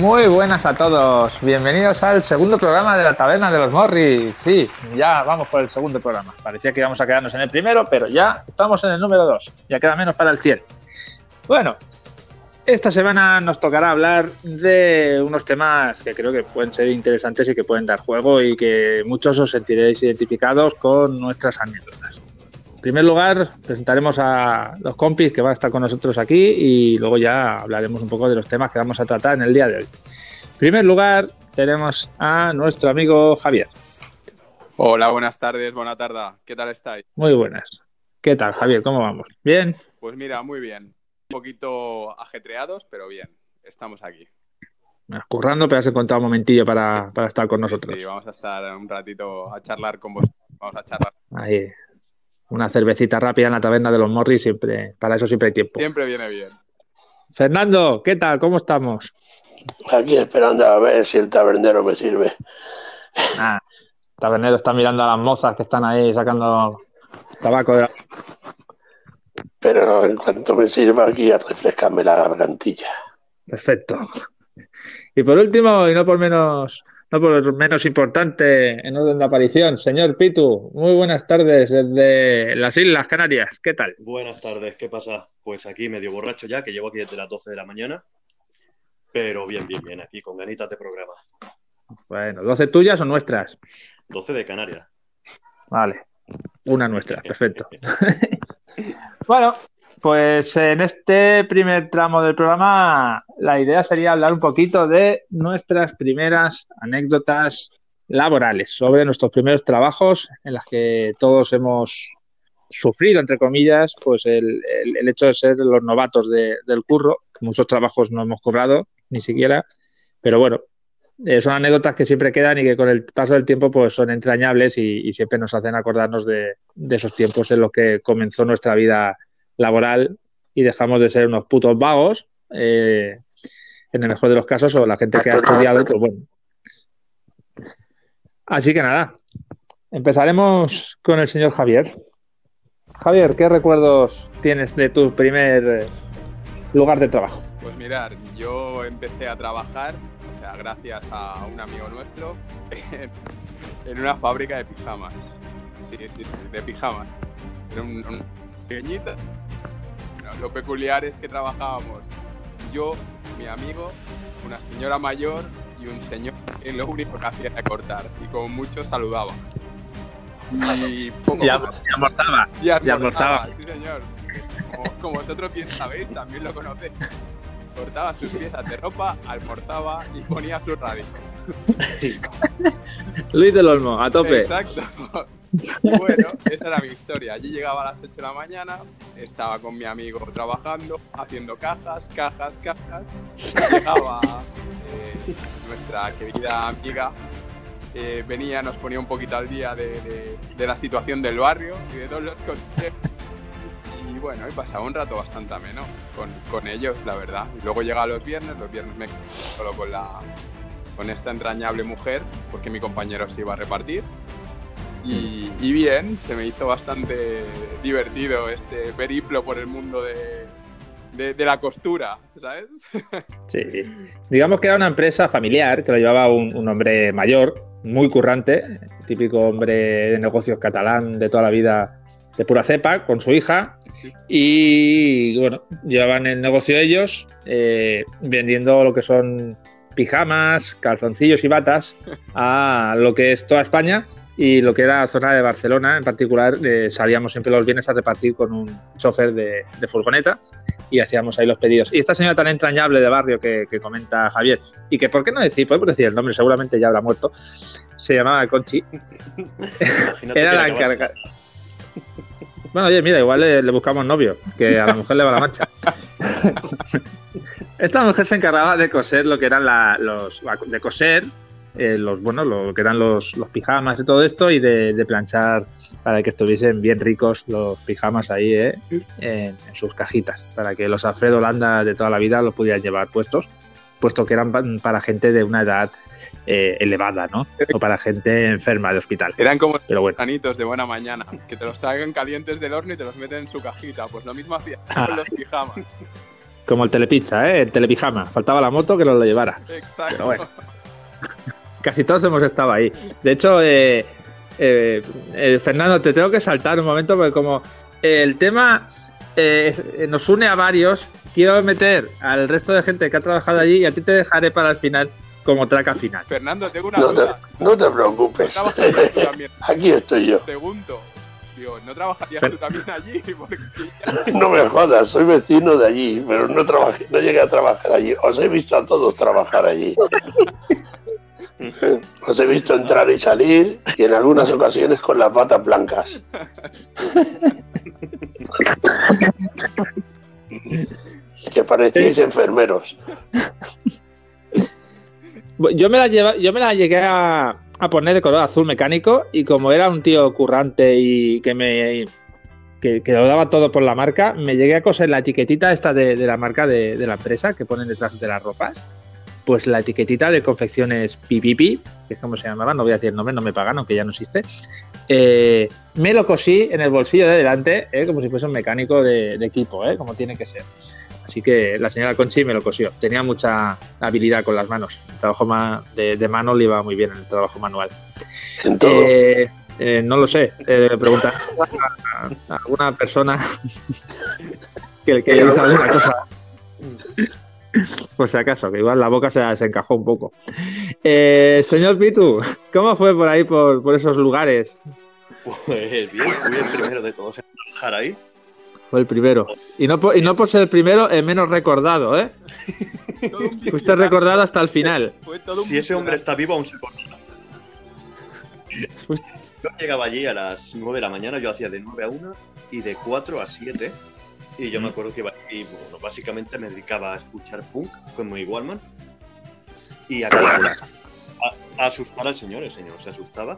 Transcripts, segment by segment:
Muy buenas a todos, bienvenidos al segundo programa de la Taberna de los Morris. Sí, ya vamos por el segundo programa. Parecía que íbamos a quedarnos en el primero, pero ya estamos en el número dos. Ya queda menos para el 100. Bueno, esta semana nos tocará hablar de unos temas que creo que pueden ser interesantes y que pueden dar juego y que muchos os sentiréis identificados con nuestras anécdotas. En primer lugar, presentaremos a los compis que van a estar con nosotros aquí y luego ya hablaremos un poco de los temas que vamos a tratar en el día de hoy. En primer lugar, tenemos a nuestro amigo Javier. Hola, buenas tardes, buena tarde. ¿Qué tal estáis? Muy buenas. ¿Qué tal, Javier? ¿Cómo vamos? ¿Bien? Pues mira, muy bien. Un poquito ajetreados, pero bien. Estamos aquí. Currando, pero has encontrado un momentillo para, para estar con nosotros. Sí, vamos a estar un ratito a charlar con vosotros. Vamos a charlar. Ahí, una cervecita rápida en la taberna de los Morris, siempre, para eso siempre hay tiempo. Siempre viene bien. Fernando, ¿qué tal? ¿Cómo estamos? Aquí esperando a ver si el tabernero me sirve. Ah, el tabernero está mirando a las mozas que están ahí sacando tabaco de la... Pero en cuanto me sirva aquí a refrescarme la gargantilla. Perfecto. Y por último, y no por menos no por menos importante en orden de aparición, señor Pitu, muy buenas tardes desde las Islas Canarias, ¿qué tal? Buenas tardes, ¿qué pasa? Pues aquí medio borracho ya, que llevo aquí desde las 12 de la mañana, pero bien, bien, bien, aquí con ganitas de programa. Bueno, ¿12 tuyas o nuestras? 12 de Canarias. Vale, una nuestra, perfecto. bueno, pues en este primer tramo del programa la idea sería hablar un poquito de nuestras primeras anécdotas laborales, sobre nuestros primeros trabajos en las que todos hemos sufrido, entre comillas, pues el, hecho de ser los novatos del curro. Muchos trabajos no hemos cobrado, ni siquiera, pero bueno, eh, son anécdotas que siempre quedan y que con el paso del tiempo pues son entrañables y, siempre nos hacen acordarnos de, de, esos tiempos en los que comenzó nuestra vida laboral y dejamos de ser unos putos vagos, eh, en el mejor de los casos, o la gente que ha estudiado, pues bueno. Así que nada, empezaremos con el señor Javier. Javier, ¿qué recuerdos tienes de tu primer lugar de trabajo? Pues mirar, yo empecé a trabajar, o sea, gracias a un amigo nuestro, en, una fábrica de pijamas. Sí, sí, de pijamas. Era un, un pequeñita, lo peculiar es que trabajábamos yo, mi amigo, una señora mayor y un señor que lo único que hacía era cortar y como mucho saludaba. Y, poco almorzaba. Y almorzaba, sí señor. Como, vosotros bien sabéis, también lo conocéis. Cortaba sus piezas de ropa, almorzaba y ponía su radio. Luis del Olmo, a tope. Exacto. Bueno, esa era mi historia. Allí llegaba a las 8 de la mañana, estaba con mi amigo trabajando, haciendo cajas, cajas, cajas. Llegaba eh, nuestra querida amiga, eh, venía, nos ponía un poquito al día de, la situación del barrio y de todos los coches. Y bueno, y pasaba un rato bastante ameno con, con ellos, la verdad. Y luego llegaba los viernes, los viernes me solo con la con esta entrañable mujer, porque mi compañero se iba a repartir. Y, bien, se me hizo bastante divertido este periplo por el mundo de, de, la costura, ¿sabes? Sí, digamos que era una empresa familiar que lo llevaba un, hombre mayor, muy currante, típico hombre de negocios catalán de toda la vida de pura cepa, con su hija. Y bueno, llevaban el negocio ellos, eh, vendiendo lo que son pijamas, calzoncillos y batas a lo que es toda España y lo que era la zona de Barcelona en particular, eh, salíamos siempre los viernes a repartir con un chofer de, furgoneta y hacíamos ahí los pedidos. Y esta señora tan entrañable de barrio que, comenta Javier, y que por qué no decir, podemos decir el nombre, seguramente ya habrá muerto, se llamaba Conchi. era la encargada. Bueno, oye, mira, igual le, buscamos novio, que a la mujer le va la mancha. Esta mujer se encargaba de coser lo que eran los. de coser eh, los, bueno, lo que eran los, los, pijamas y todo esto, y de, planchar para que estuviesen bien ricos los pijamas ahí eh, en, sus cajitas, para que los Alfredo Holanda de toda la vida los pudieran llevar puestos, puesto que eran para gente de una edad eh, elevada, ¿no? O para gente enferma de hospital. Eran como Pero bueno. de buena mañana, que te los traigan calientes del horno y te los meten en su cajita. Pues lo mismo hacía con los pijamas. Como el telepizza, ¿eh? El telepijama. Faltaba la moto que nos lo llevara. Exacto. Pero bueno. Casi todos hemos estado ahí. De hecho, eh, eh, eh, Fernando, te tengo que saltar un momento porque como eh, el tema nos une a varios, quiero meter al resto de gente que ha trabajado allí y a ti te dejaré para el final como traca final. Fernando, tengo una No te, no te ¿No preocupes. Aquí estoy yo. Pregunto. Digo, ¿no trabajarías Pero- tú también allí? Porque No me jodas, soy vecino de allí, pero no trabajé, no llegué a trabajar allí. Os he visto a todos trabajar allí. Os he visto entrar y salir y en algunas ocasiones con las patas blancas. Que parecíais enfermeros. Yo me la, lleva, yo me la llegué a, a poner de color azul mecánico y como era un tío currante y que me que, que lo daba todo por la marca, me llegué a coser la etiquetita esta de, de la marca de, de la empresa que ponen detrás de las ropas. Pues la etiquetita de confecciones Pipipi, que es como se llamaba, no voy a decir el nombre, no me pagan, aunque ya no existe. Eh, me lo cosí en el bolsillo de delante, eh, como si fuese un mecánico de, de equipo, eh, como tiene que ser. Así que la señora Conchi me lo cosió. Tenía mucha habilidad con las manos. El trabajo de, de mano le iba muy bien en el trabajo manual. En todo. Eh, eh, no lo sé. Eh, preguntar a, a alguna persona que, que haya alguna cosa. Por si acaso, que igual la boca se, se encajó un poco. Eh, señor Pitu, ¿cómo fue por ahí, por, por esos lugares? Pues bien, fui el primero de todos en trabajar ahí. Fue el primero. Y no por, y no por ser el primero, el menos recordado, ¿eh? Fuiste recordado hasta el final. Fue todo un Si ese hombre está vivo, aún se acordará. Yo llegaba allí a las 9 de la mañana, yo hacía de 9 a 1 y de 4 a 7. Y yo me acuerdo que iba allí, bueno, básicamente me dedicaba a escuchar punk con mi Wallman y a, a- a asustar al señor, el señor se asustaba.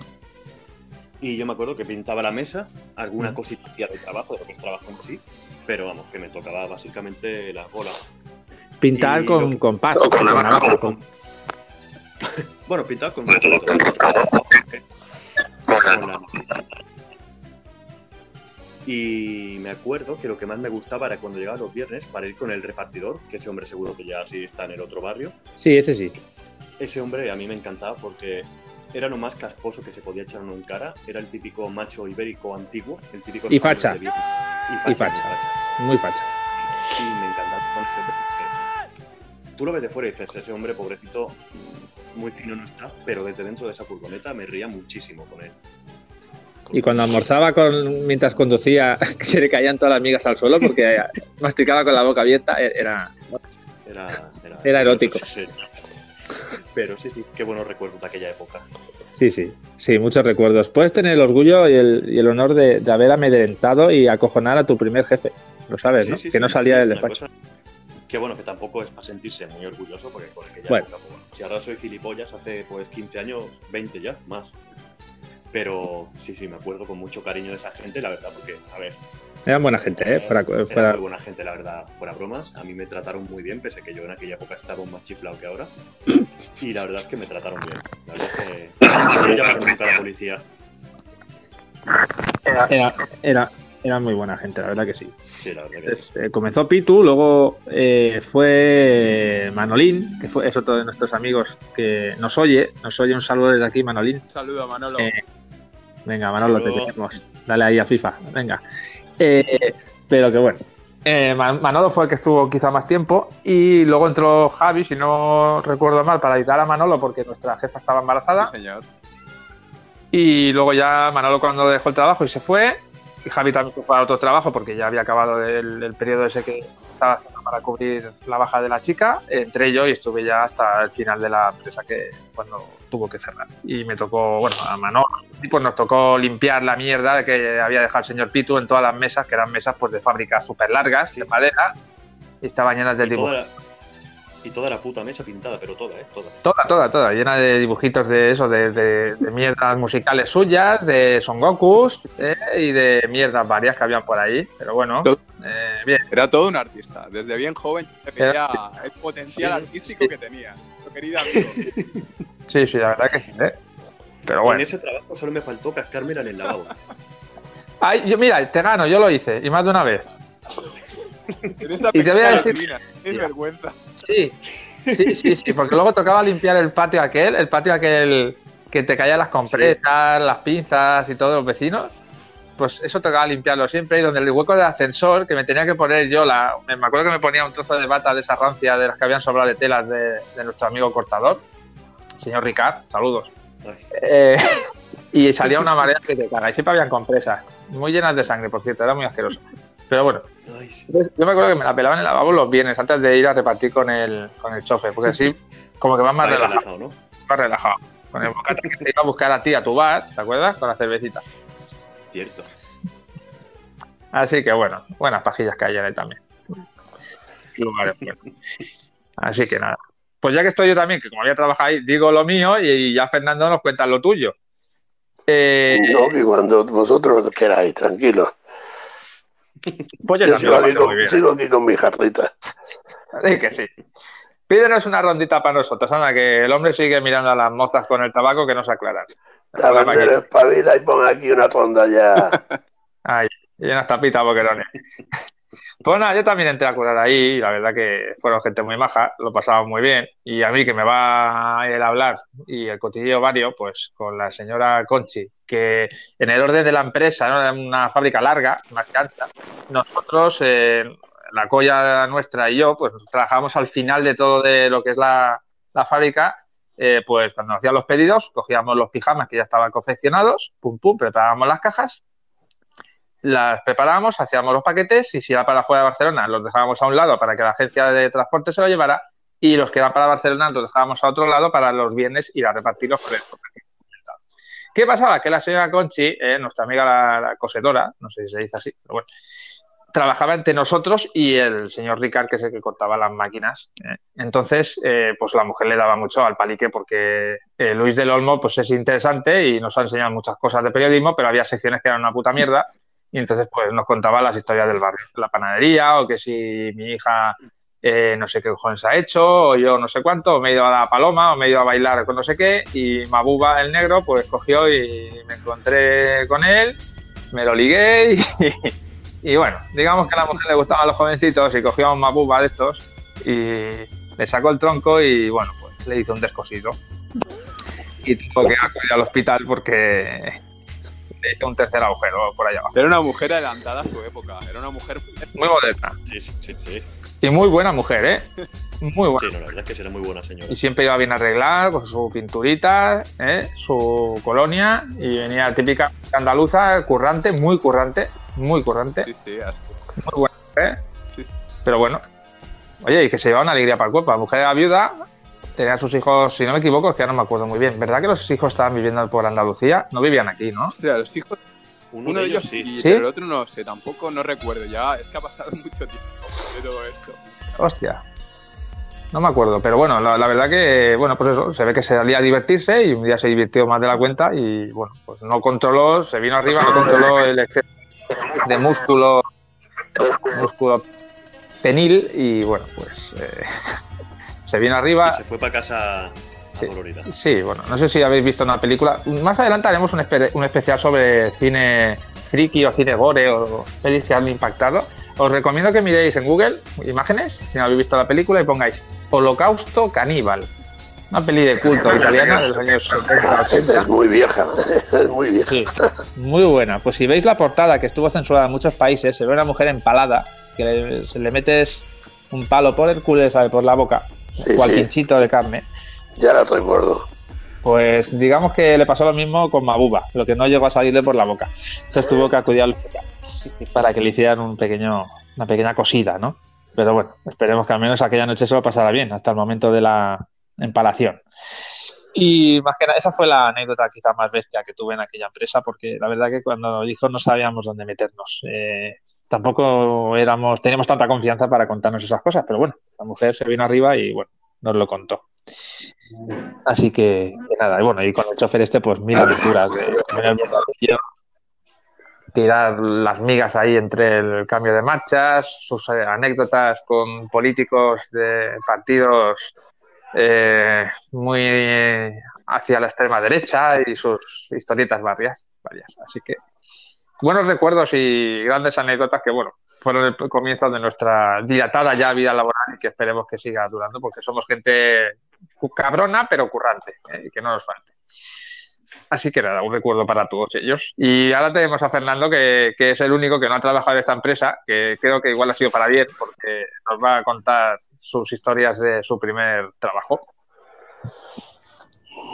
Y yo me acuerdo que pintaba la mesa, alguna cosita hacía de trabajo, de lo que es trabajo en sí, pero vamos, que me tocaba básicamente las bolas. Pintar Y con que- compás. Con con la- navaja, con- Bueno, pintaba con, con la- Y me acuerdo que lo que más me gustaba era cuando llegaba los viernes para ir con el repartidor, que ese hombre seguro que ya sí está en el otro barrio. Sí, ese sí. Ese hombre a mí me encantaba porque era lo más casposo que se podía echar uno en cara. Era el típico macho ibérico antiguo, el típico Y facha. de. Y facha. Y facha. muy facha. Muy facha. Y me encantaba tú lo ves de fuera y dices, ese hombre pobrecito, muy fino no está, pero desde dentro de esa furgoneta me ría muchísimo con él. Y cuando almorzaba con, mientras conducía, se le caían todas las migas al suelo porque masticaba con la boca abierta, e- era... Era, era, Era erótico. Sí, sí. Pero sí, sí, qué buenos recuerdos de aquella época. Sí, sí, sí, muchos recuerdos. Puedes tener el orgullo y el, y el honor de, de haber amedrentado y acojonar a tu primer jefe. Lo sabes, Sí, ¿no? sí, que sí, no salía del despacho. Que bueno, que tampoco es para sentirse muy orgulloso, porque por aquella Bueno. época, bueno, si ahora soy gilipollas, hace pues 15 años, 20 ya, más. Pero sí, sí, me acuerdo con mucho cariño de esa gente, la verdad, porque, a ver, Eran buena gente, ¿eh? Fuera, era fuera- muy buena gente, la verdad, fuera bromas. A mí me trataron muy bien, pese a que yo en aquella época estaba un más chiflado que ahora. Y la verdad es que me trataron bien. La verdad es que me a la policía. era, era, era muy buena gente, la verdad que sí. Sí, la verdad que sí. Eh, comenzó Pitu, luego eh, fue Manolín, que fue, es otro de nuestros amigos que nos oye. Nos oye un saludo desde aquí, Manolín. Un saludo, Manolo. Eh, Venga, Manolo, te Luego. tenemos. Dale ahí a FIFA. Venga. Eh, pero que bueno. Eh, Man- Manolo fue el que estuvo quizá más tiempo y luego entró Javi, si no recuerdo mal, para ayudar a Manolo porque nuestra jefa estaba embarazada. Sí, señor. Y luego ya Manolo cuando dejó el trabajo y se fue. Y Javi también fue para otro trabajo porque ya había acabado el, el periodo ese que estaba haciendo para cubrir la baja de la chica. Entré yo y estuve ya hasta el final de la empresa que cuando tuvo que cerrar. Y me tocó, bueno, a Manolo, y pues nos tocó limpiar la mierda que había dejado el señor Pitu en todas las mesas, que eran mesas pues de fábricas súper largas, de madera, y estaban llenas de Y dibujos. toda, la, y toda la puta mesa pintada, pero toda, ¿eh? Toda. Toda, toda, toda, llena de dibujitos de eso, de, de- de mierdas musicales suyas, de Son Gokus eh, y de mierdas varias que habían por ahí. Pero bueno, eh, bien. Era todo un artista. Desde bien joven se veía el potencial Sí, artístico sí. que tenía. Nuestro querido amigo. Sí, sí, la verdad que sí. ¿eh? Pero En bueno. ese trabajo solo me faltó cascármela en el lavabo. Ay, yo, mira, te gano, yo lo hice, y más de una vez. En esa Y te voy a decir-. Qué vergüenza. Sí, sí, sí, sí, porque luego tocaba limpiar el patio aquel, el patio aquel que te caían las compresas, las pinzas y todos los vecinos. Pues eso tocaba limpiarlo siempre y donde el hueco del ascensor que me tenía que poner yo, la, me acuerdo que me ponía un trozo de bata de esa rancia de las que habían sobrado de telas de, de nuestro amigo cortador, señor Ricard, saludos. Eh, y salía una marea que te caga. Y siempre habían compresas, muy llenas de sangre, por cierto, era muy asqueroso. Pero bueno, yo me acuerdo que me la pelaban en el lavabo los viernes antes de ir a repartir con el, con el chofer, porque así como que vas más relajado, ¿no? más relajado. Con el bocata que te iba a buscar a ti a tu bar, ¿te acuerdas? Con la cervecita. Cierto. Así que bueno, buenas pajillas que él también. Lugares buenos. Así que nada. Pues ya que estoy yo también, que como había trabajado ahí, digo lo mío y, ya Fernando nos cuenta lo tuyo. Eh, No, que cuando vosotros queráis, tranquilo. pues yo Yo sigo aquí, con, bien. sigo aquí con mi jarrita. Sí que sí. Pídenos una rondita para nosotros, anda, que el hombre sigue mirando a las mozas con el tabaco que no se aclaran. Tabernero, espabila y pon aquí una ronda ya. Y unas tapitas boquerones. Pues nada, yo también entré a curar ahí, y la verdad que fueron gente muy maja, lo pasaba muy bien. Y a mí que me va el hablar y el cotilleo vario, pues con la señora Conchi, que en el orden de la empresa, ¿no? era una fábrica larga, más que alta, nosotros, eh, la colla nuestra y yo, pues trabajábamos al final de todo de lo que es la, la fábrica. Eh, pues cuando hacían los pedidos, cogíamos los pijamas que ya estaban confeccionados, pum pum, preparábamos las cajas las preparábamos, hacíamos los paquetes y si era para fuera de Barcelona los dejábamos a un lado para que la agencia de transporte se lo llevara y los que eran para Barcelona los dejábamos a otro lado para los viernes ir a repartirlos por el- ¿Qué pasaba? Que la señora Conchi, eh, nuestra amiga la, la cosedora, no sé si se dice así, pero bueno, trabajaba entre nosotros y el señor Ricard, que es el que cortaba las máquinas. Entonces, eh, pues la mujer le daba mucho al palique porque eh, Luis del Olmo pues es interesante y nos ha enseñado muchas cosas de periodismo, pero había secciones que eran una puta mierda y entonces pues nos contaba las historias del barrio, la panadería o que si mi hija eh, no sé qué cojones ha hecho o yo no sé cuánto, o me he ido a la paloma o me he ido a bailar con no sé qué y Mabuba el negro pues cogió y me encontré con él, me lo ligué y, y bueno, digamos que a la mujer le gustaban los jovencitos y cogió a un Mabuba de estos y le sacó el tronco y bueno, pues le hizo un descosido. Y tuvo que acudir al hospital porque le hizo un tercer agujero por allá abajo. Era una mujer adelantada a su época. Era una mujer. Muy moderna. Sí, sí, sí. Sí, Y muy buena mujer, ¿eh? Muy buena. no, la verdad es que será muy buena señora. Y siempre iba bien arreglada, con su pinturita, ¿eh? su colonia, y venía típica andaluza, currante, muy currante, muy currante, Sí, sí, así. muy buena, ¿eh? Sí, sí. Pero bueno, oye, y que se llevaba una alegría para el cuerpo. La mujer era viuda, tenía sus hijos, si no me equivoco, es que ya no me acuerdo muy bien. ¿Verdad que los hijos estaban viviendo por Andalucía? No vivían aquí, ¿no? Ostras, los hijos. Uno, Uno de ellos sí. sí, ¿Sí? pero el otro no sé, tampoco no recuerdo. Ya es que ha pasado mucho tiempo de todo esto. Hostia. No me acuerdo, pero bueno, la, la verdad que, bueno, pues eso, se ve que se salía a divertirse y un día se divirtió más de la cuenta y, bueno, pues no controló, se vino arriba, no controló el exceso de músculo, músculo penil y, bueno, pues eh, se vino Y arriba. se fue para casa Sí. bueno, no sé si habéis visto una película. Más adelante haremos un, espe- un especial sobre cine friki o cine gore o pelis que han impactado. Os recomiendo que miréis en Google imágenes, si no habéis visto la película, y pongáis Holocausto Caníbal. Una peli de culto italiana de los años 70, Esa 80. es muy vieja, es muy vieja. Sí, muy buena. Pues si veis la portada, que estuvo censurada en muchos países, se ve una mujer empalada, que le- se le metes un palo por el culo, ¿sabe? por la boca, Sí, cual sí. pinchito de carne. Ya la recuerdo. Pues digamos que le pasó lo mismo con Mabuba, lo que no llegó a salirle por la boca. Entonces tuvo que acudir al para que le hicieran un pequeño, una pequeña cosida, ¿no? Pero bueno, esperemos que al menos aquella noche se lo pasara bien, hasta el momento de la empalación. Y más que nada, esa fue la anécdota quizá más bestia que tuve en aquella empresa, porque la verdad que cuando dijo no sabíamos dónde meternos. Eh, tampoco éramos, teníamos tanta confianza para contarnos esas cosas, pero bueno, la mujer se vino arriba y bueno, nos lo contó. Así que, que nada, y bueno, y con el chofer este, pues mil aventuras de tirar las migas ahí entre el cambio de marchas, sus eh, anécdotas con políticos de partidos eh, muy hacia la extrema derecha y sus historietas varias, varias. Así que buenos recuerdos y grandes anécdotas que, bueno, fueron el comienzo de nuestra dilatada ya vida laboral y que esperemos que siga durando porque somos gente cabrona pero currante ¿eh? que no nos falte. Así que nada, un recuerdo para todos ellos. Y ahora tenemos a Fernando, que, que, es el único que no ha trabajado en esta empresa, que creo que igual ha sido para bien, porque nos va a contar sus historias de su primer trabajo.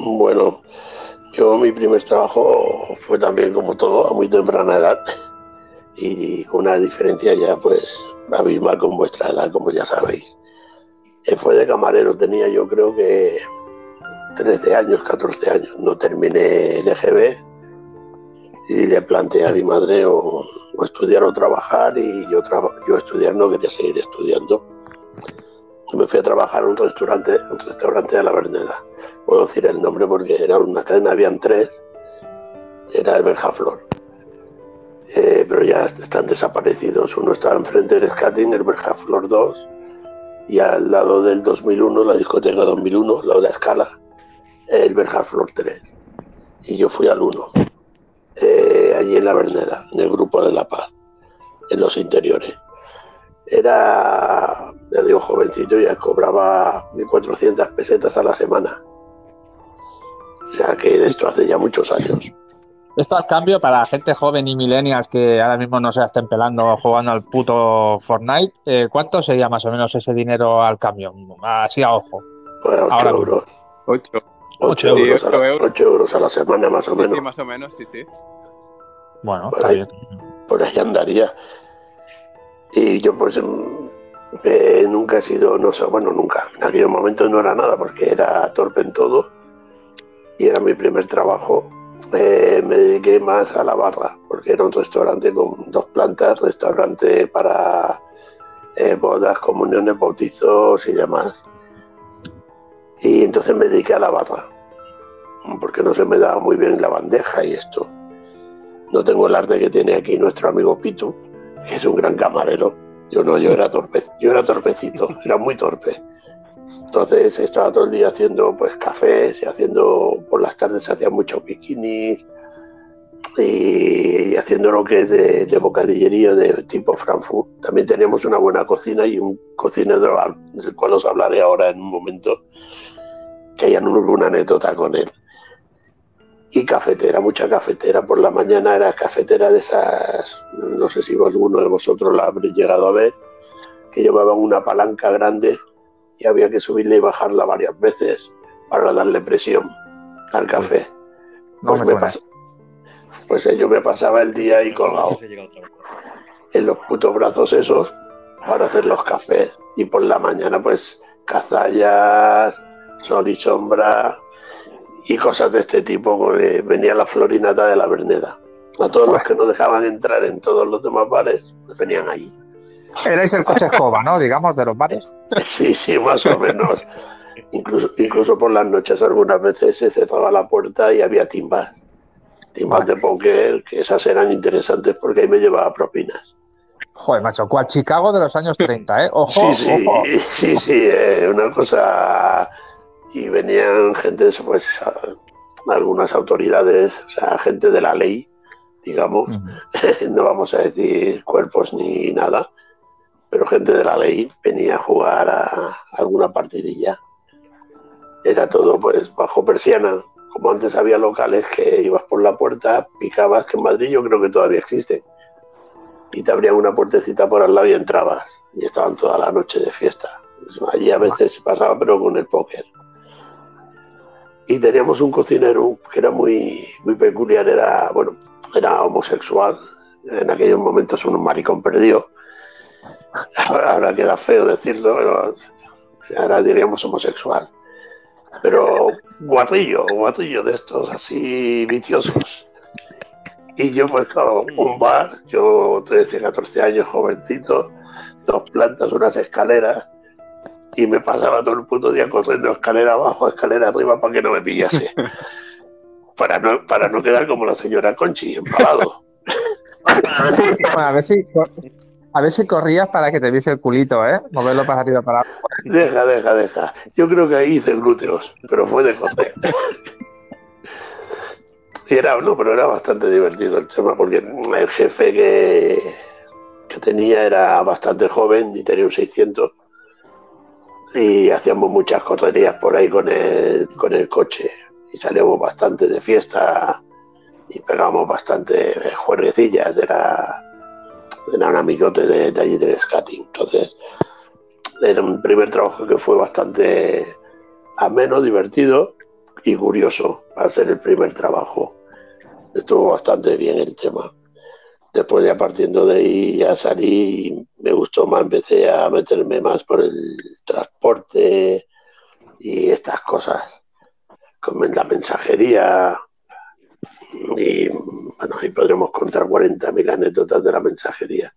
Bueno, yo mi primer trabajo fue también como todo a muy temprana edad y una diferencia ya pues abismal con vuestra edad, como ya sabéis. Fue de camarero, tenía yo creo que 13 años, 14 años. No terminé el EGB y le planteé a mi madre o, estudiar o trabajar y yo, yo estudiar no quería seguir estudiando. me fui a trabajar en un restaurante, un restaurante de la Verneda. Puedo decir el nombre porque era una cadena, habían tres. Era el Berjaflor. Eh, pero ya están desaparecidos. Uno estaba enfrente del Skating, el Berjaflor 2, y al lado del 2001, la discoteca 2001, la la escala, el Berjaflor 3. Y yo fui al 1, eh, allí en la Verneda, en el Grupo de la Paz, en los interiores. Era, ya digo, jovencito, ya cobraba 1.400 pesetas a la semana. O sea que esto hace ya muchos años. Esto al cambio para gente joven y millennials que ahora mismo no se estén pelando jugando al puto Fortnite, eh, ¿cuánto sería más o menos ese dinero al cambio? Así a ojo. Bueno, 8 euros. 8. 8 euros, a la, 8 euros a la semana más o menos. Sí, más o menos, sí, sí. Bueno, por está ahí, bien. Por ahí andaría. Y yo pues eh, nunca he sido, no sé, bueno, nunca. En aquel momento no era nada porque era torpe en todo. Y era mi primer trabajo eh, me dediqué más a la barra, porque era un restaurante con dos plantas, restaurante para eh, bodas, comuniones, bautizos y demás. Y entonces me dediqué a la barra, porque no se me daba muy bien la bandeja y esto. No tengo el arte que tiene aquí nuestro amigo Pitu, que es un gran camarero. Yo no, yo era torpe, yo era torpecito, era muy torpe. Entonces estaba todo el día haciendo pues cafés y haciendo, por las tardes se hacían muchos bikinis y, haciendo lo que es de, bocadillería de tipo Frankfurt. También teníamos una buena cocina y un cocinero del cual os hablaré ahora en un momento, que hay una anécdota con él. Y cafetera, mucha cafetera. Por la mañana era cafetera de esas, no sé si alguno de vosotros la habréis llegado a ver, que llevaban una palanca grande y había que subirle y bajarla varias veces para darle presión al café. pues, me pues yo me pasaba el día ahí colgado en los putos brazos esos para hacer los cafés y por la mañana pues cazallas, sol y sombra y cosas de este tipo. Venía la florinata de la Verneda. A todos los que no dejaban entrar en todos los demás bares, venían ahí. Erais el coche escoba, ¿no? Digamos, de los bares. Sí, sí, más o menos. Incluso, incluso por las noches algunas veces se cerraba la puerta y había timbas. Timbas de póker, que esas eran interesantes porque ahí me llevaba propinas. Joder, macho, cual Chicago de los años 30, ¿eh? Ojo, sí, sí, ojo. sí, sí, eh, una cosa... Y venían gente, pues, algunas autoridades, o sea, gente de la ley, digamos, no vamos a decir cuerpos ni nada, pero gente de la ley venía a jugar a, alguna partidilla. Era todo pues bajo persiana, como antes había locales que ibas por la puerta, picabas, que en Madrid yo creo que todavía existe, y te abrían una puertecita por al lado y entrabas, y estaban toda la noche de fiesta. Allí a veces se pasaba, pero con el póker. Y teníamos un cocinero que era muy, muy peculiar, era, bueno, era homosexual, en aquellos momentos un maricón perdido Ahora, queda feo decirlo, pero ahora diríamos homosexual. Pero guarrillo, guarrillo de estos así viciosos. Y yo, pues claro, un bar, yo 13, 14 años, jovencito, dos plantas, unas escaleras, y me pasaba todo el puto día corriendo escalera abajo, escalera arriba para que no me pillase. para, no, para no quedar como la señora Conchi, empalado. a ver si a ver si corrías para que te viese el culito, ¿eh? Moverlo para arriba para abajo. Deja, deja, deja. Yo creo que ahí hice glúteos, pero fue de coste. y era, no, pero era bastante divertido el tema, porque el jefe que, que tenía era bastante joven y tenía un 600 y hacíamos muchas correrías por ahí con el, con el coche y salíamos bastante de fiesta y pegábamos bastante juerguecillas, era, era un amigote de, de allí del skating. Entonces, era un primer trabajo que fue bastante ameno, divertido y curioso para ser el primer trabajo. Estuvo bastante bien el tema. Después ya partiendo de ahí ya salí, me gustó más, empecé a meterme más por el transporte y estas cosas, como en la mensajería. Y bueno, ahí podremos contar 40.000 anécdotas de la mensajería.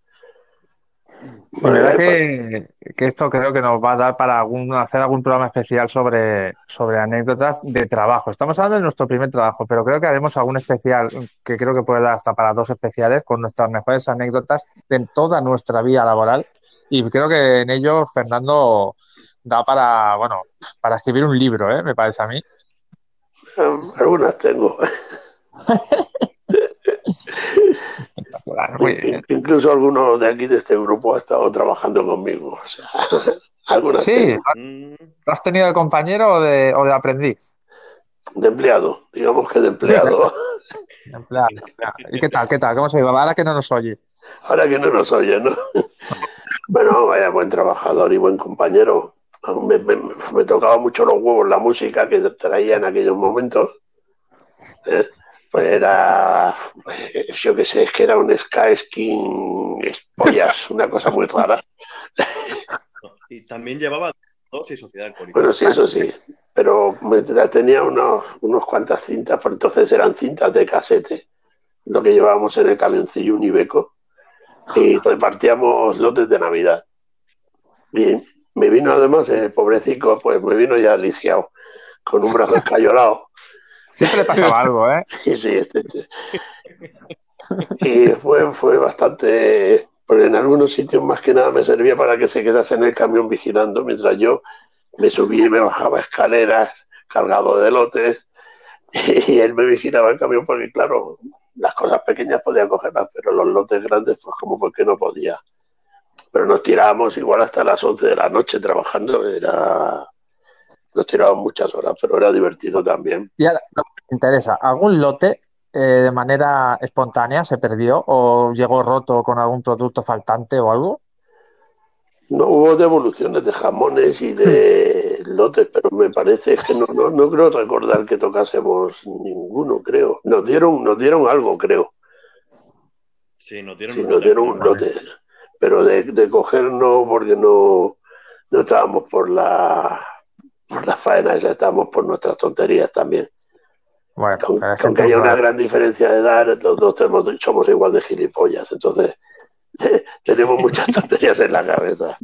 Sí, la verdad que, que, esto creo que nos va a dar para algún, hacer algún programa especial sobre, sobre anécdotas de trabajo. Estamos hablando de nuestro primer trabajo, pero creo que haremos algún especial que creo que puede dar hasta para dos especiales con nuestras mejores anécdotas de toda nuestra vida laboral. Y creo que en ello Fernando da para, bueno, para escribir un libro, ¿eh? me parece a mí. Algunas tengo. Incluso alguno de aquí de este grupo ha estado trabajando conmigo. O sea, algunas sí, ¿lo has tenido de compañero o de, o de aprendiz? De empleado, digamos que de empleado. de empleado. ¿Y qué tal? ¿Qué tal? ¿Cómo se llama? Ahora que no nos oye. Ahora que no nos oye, ¿no? bueno, vaya buen trabajador y buen compañero. Me, me, me, tocaba mucho los huevos la música que traía en aquellos momentos. ¿Eh? pues era, yo qué sé, es que era un Sky Skin pollas, una cosa muy rara. Y también llevaba dos y sociedad alcohólica. Bueno, sí, eso sí, pero tenía unos, unos cuantas cintas, por entonces eran cintas de casete, lo que llevábamos en el camioncillo Unibeco, y repartíamos lotes de Navidad. Bien, me vino además el pobrecito, pues me vino ya lisiado, con un brazo escayolado. Siempre le pasaba algo, ¿eh? Sí, este, este. Y fue, fue bastante. Porque en algunos sitios más que nada me servía para que se quedase en el camión vigilando mientras yo me subía y me bajaba escaleras cargado de lotes y él me vigilaba el camión porque, claro, las cosas pequeñas podía cogerlas, pero los lotes grandes, pues como porque no podía. Pero nos tirábamos igual hasta las 11 de la noche trabajando, era nos tirábamos muchas horas, pero era divertido también. Y ahora, me interesa, ¿algún lote eh, de manera espontánea se perdió o llegó roto con algún producto faltante o algo? No hubo devoluciones de jamones y de lotes, pero me parece que no, no, no creo recordar que tocásemos ninguno, creo. Nos dieron, nos dieron algo, creo. Sí, nos dieron, sí, un, nos lote, dieron un lote. Pero de, de coger no, porque no, no estábamos por la por la faena esa estábamos por nuestras tonterías también. Bueno, Con- aunque haya una gran diferencia de edad, los dos tenemos- somos igual de gilipollas, entonces tenemos muchas tonterías en la cabeza.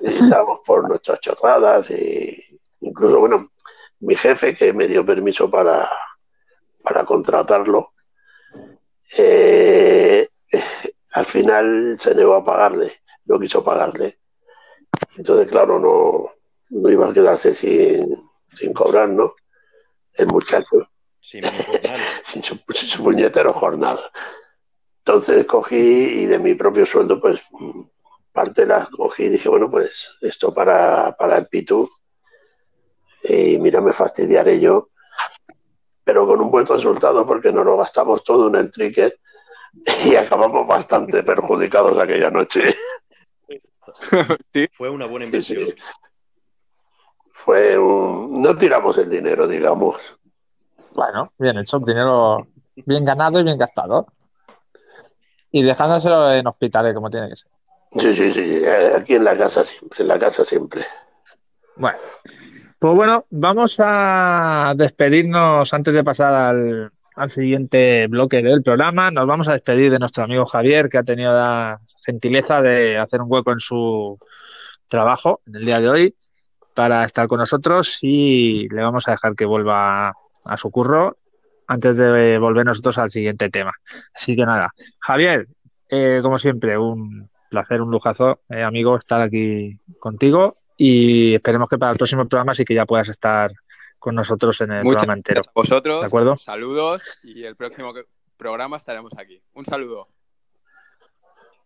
Y estamos por nuestras chorradas y incluso, bueno, mi jefe que me dio permiso para, para contratarlo, eh, al final se negó a pagarle, no quiso pagarle. Entonces, claro, no, no iba a quedarse sin, sin cobrar, ¿no? El muchacho sin mi jornal. sin su, sin su puñetero jornal. Entonces cogí y de mi propio sueldo, pues parte la cogí y dije, bueno, pues esto para, para el Pitu. Y mira, me fastidiaré yo, pero con un buen resultado porque no lo gastamos todo en el tricket y acabamos bastante perjudicados aquella noche. sí, Fue una buena Sí, sí. Fue un... No tiramos el dinero, digamos. Bueno, bien hecho, dinero bien ganado y bien gastado. Y dejándoselo en hospitales como tiene que ser. Sí, sí, sí. Aquí en la casa siempre, en la casa siempre. Bueno, pues bueno, vamos a despedirnos antes de pasar al, al siguiente bloque del programa. Nos vamos a despedir de nuestro amigo Javier, que ha tenido la gentileza de hacer un hueco en su trabajo en el día de hoy para estar con nosotros y le vamos a dejar que vuelva a su curro antes de volver nosotros al siguiente tema. Así que nada, Javier, eh, como siempre, un placer, un lujazo, eh, amigo, estar aquí contigo y esperemos que para el próximo programa sí que ya puedas estar con nosotros en el muchas programa entero. gracias a vosotros. ¿De acuerdo? Saludos y el próximo programa estaremos aquí. Un saludo.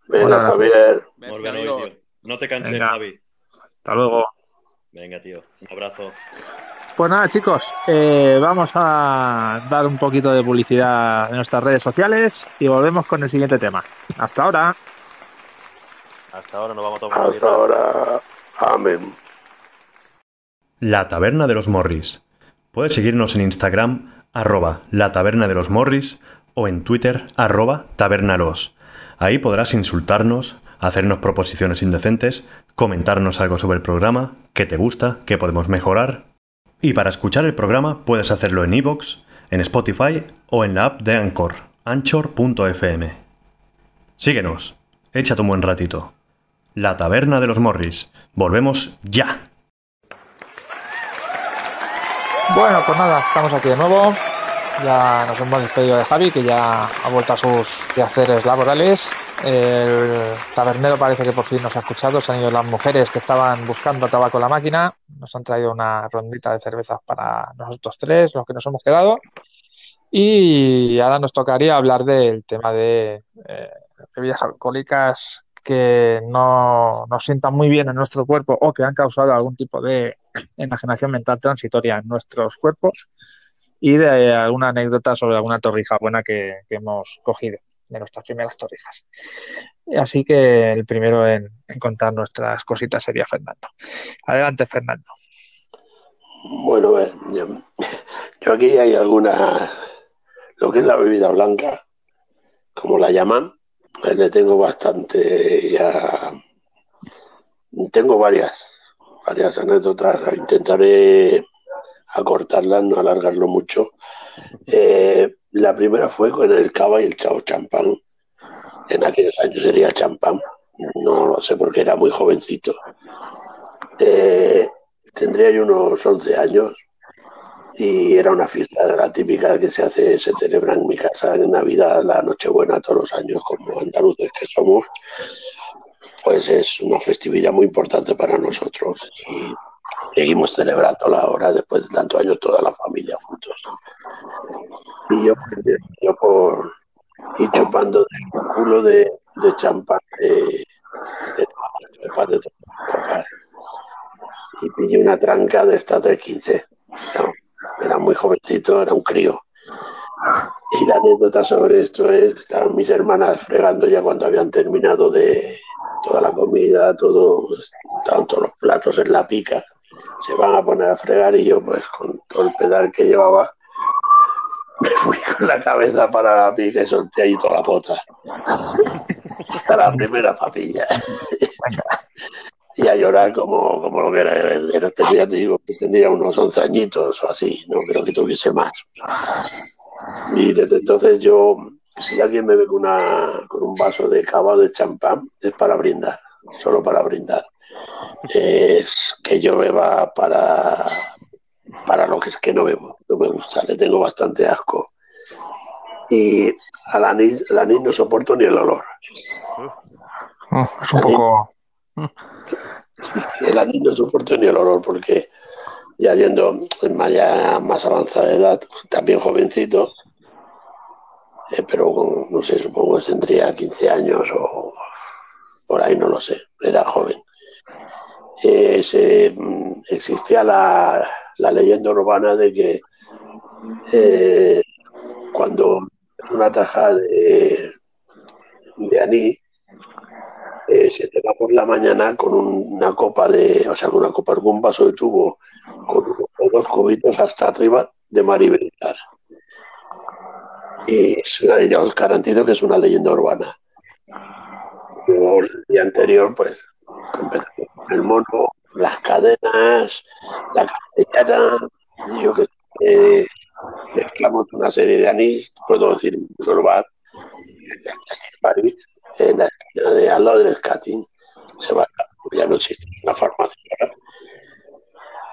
Venga, abrazo. Javier. No te canses, Venga. Javi. Hasta luego. Venga, tío. Un abrazo. Pues nada, chicos, eh, vamos a dar un poquito de publicidad en nuestras redes sociales y volvemos con el siguiente tema. Hasta ahora. Hasta ahora nos vamos a tomar Hasta ahora. Amén. La Taberna de los Morris. Puedes seguirnos en Instagram, arroba la Taberna de los Morris, o en Twitter, arroba tabernalos. Ahí podrás insultarnos, hacernos proposiciones indecentes, comentarnos algo sobre el programa, qué te gusta, qué podemos mejorar. Y para escuchar el programa puedes hacerlo en iVoox, en Spotify o en la app de Anchor, anchor.fm. Síguenos, échate un buen ratito. La Taberna de los Morris. Volvemos ya. Bueno, pues nada, estamos aquí de nuevo. Ya nos hemos despedido de Javi, que ya ha vuelto a sus quehaceres laborales. El tabernero parece que por fin nos ha escuchado. Se han ido las mujeres que estaban buscando tabaco en la máquina. Nos han traído una rondita de cervezas para nosotros tres, los que nos hemos quedado. Y ahora nos tocaría hablar del tema de eh, bebidas alcohólicas que no nos sientan muy bien en nuestro cuerpo o que han causado algún tipo de enajenación mental transitoria en nuestros cuerpos y de alguna anécdota sobre alguna torrija buena que, que hemos cogido de nuestras primeras torrijas. Así que el primero en, contar nuestras cositas sería Fernando. Adelante, Fernando. Bueno, yo aquí hay algunas, lo que es la bebida blanca, como la llaman, eh, le tengo bastante ya, tengo varias, varias anécdotas, intentaré acortarlas, no alargarlo mucho. Eh, la primera fue con el cava y el chao champán, en aquellos años sería champán, no lo sé porque era muy jovencito. Eh, tendría yo unos 11 años y era una fiesta de la típica que se hace, se celebra en mi casa en Navidad, la Nochebuena todos los años, como andaluces que somos, pues es una festividad muy importante para nosotros seguimos celebrándola ahora después de tantos años toda la familia juntos. Y yo, yo por ir chupando del culo de, de champán de, de, y pillé una tranca de estas de 15. No, era muy jovencito, era un crío. Y la anécdota sobre esto es, estaban mis hermanas fregando ya cuando habían terminado de toda la comida, todo, estaban todos los platos en la pica, se van a poner a fregar y yo pues con todo el pedal que llevaba, me fui con la cabeza para la pica y solté ahí toda la pota. Hasta la primera papilla y a llorar como, como lo que era heredero. Tenía, digo, que tendría unos 11 añitos o así, no creo que tuviese más. Y desde entonces yo, si alguien me ve con, una, con un vaso de cava de champán, es para brindar, solo para brindar. Es que yo beba para, para lo que es que no bebo, no me gusta, le tengo bastante asco. Y al anís, al anís no soporto ni el olor. Es un poco... El anís no soporto ni el olor porque ya yendo en más avanzada de edad, también jovencito, eh, pero con, no sé, supongo que tendría 15 años o por ahí, no lo sé, era joven. Eh, se, existía la, leyenda urbana de que eh, cuando una taja de, de anís eh, se te va por la mañana con un, una copa de, o sea, con una copa, con un vaso de tubo, con dos cubitos hasta arriba de mar y es os garantizo que es una leyenda urbana. Yo, el día anterior, pues, el mono, las cadenas, la castellana, yo que mezclamos una serie de anís, puedo decir, bar, París, en la esquina de al lado del skating se va ya no existe una farmacia ahora.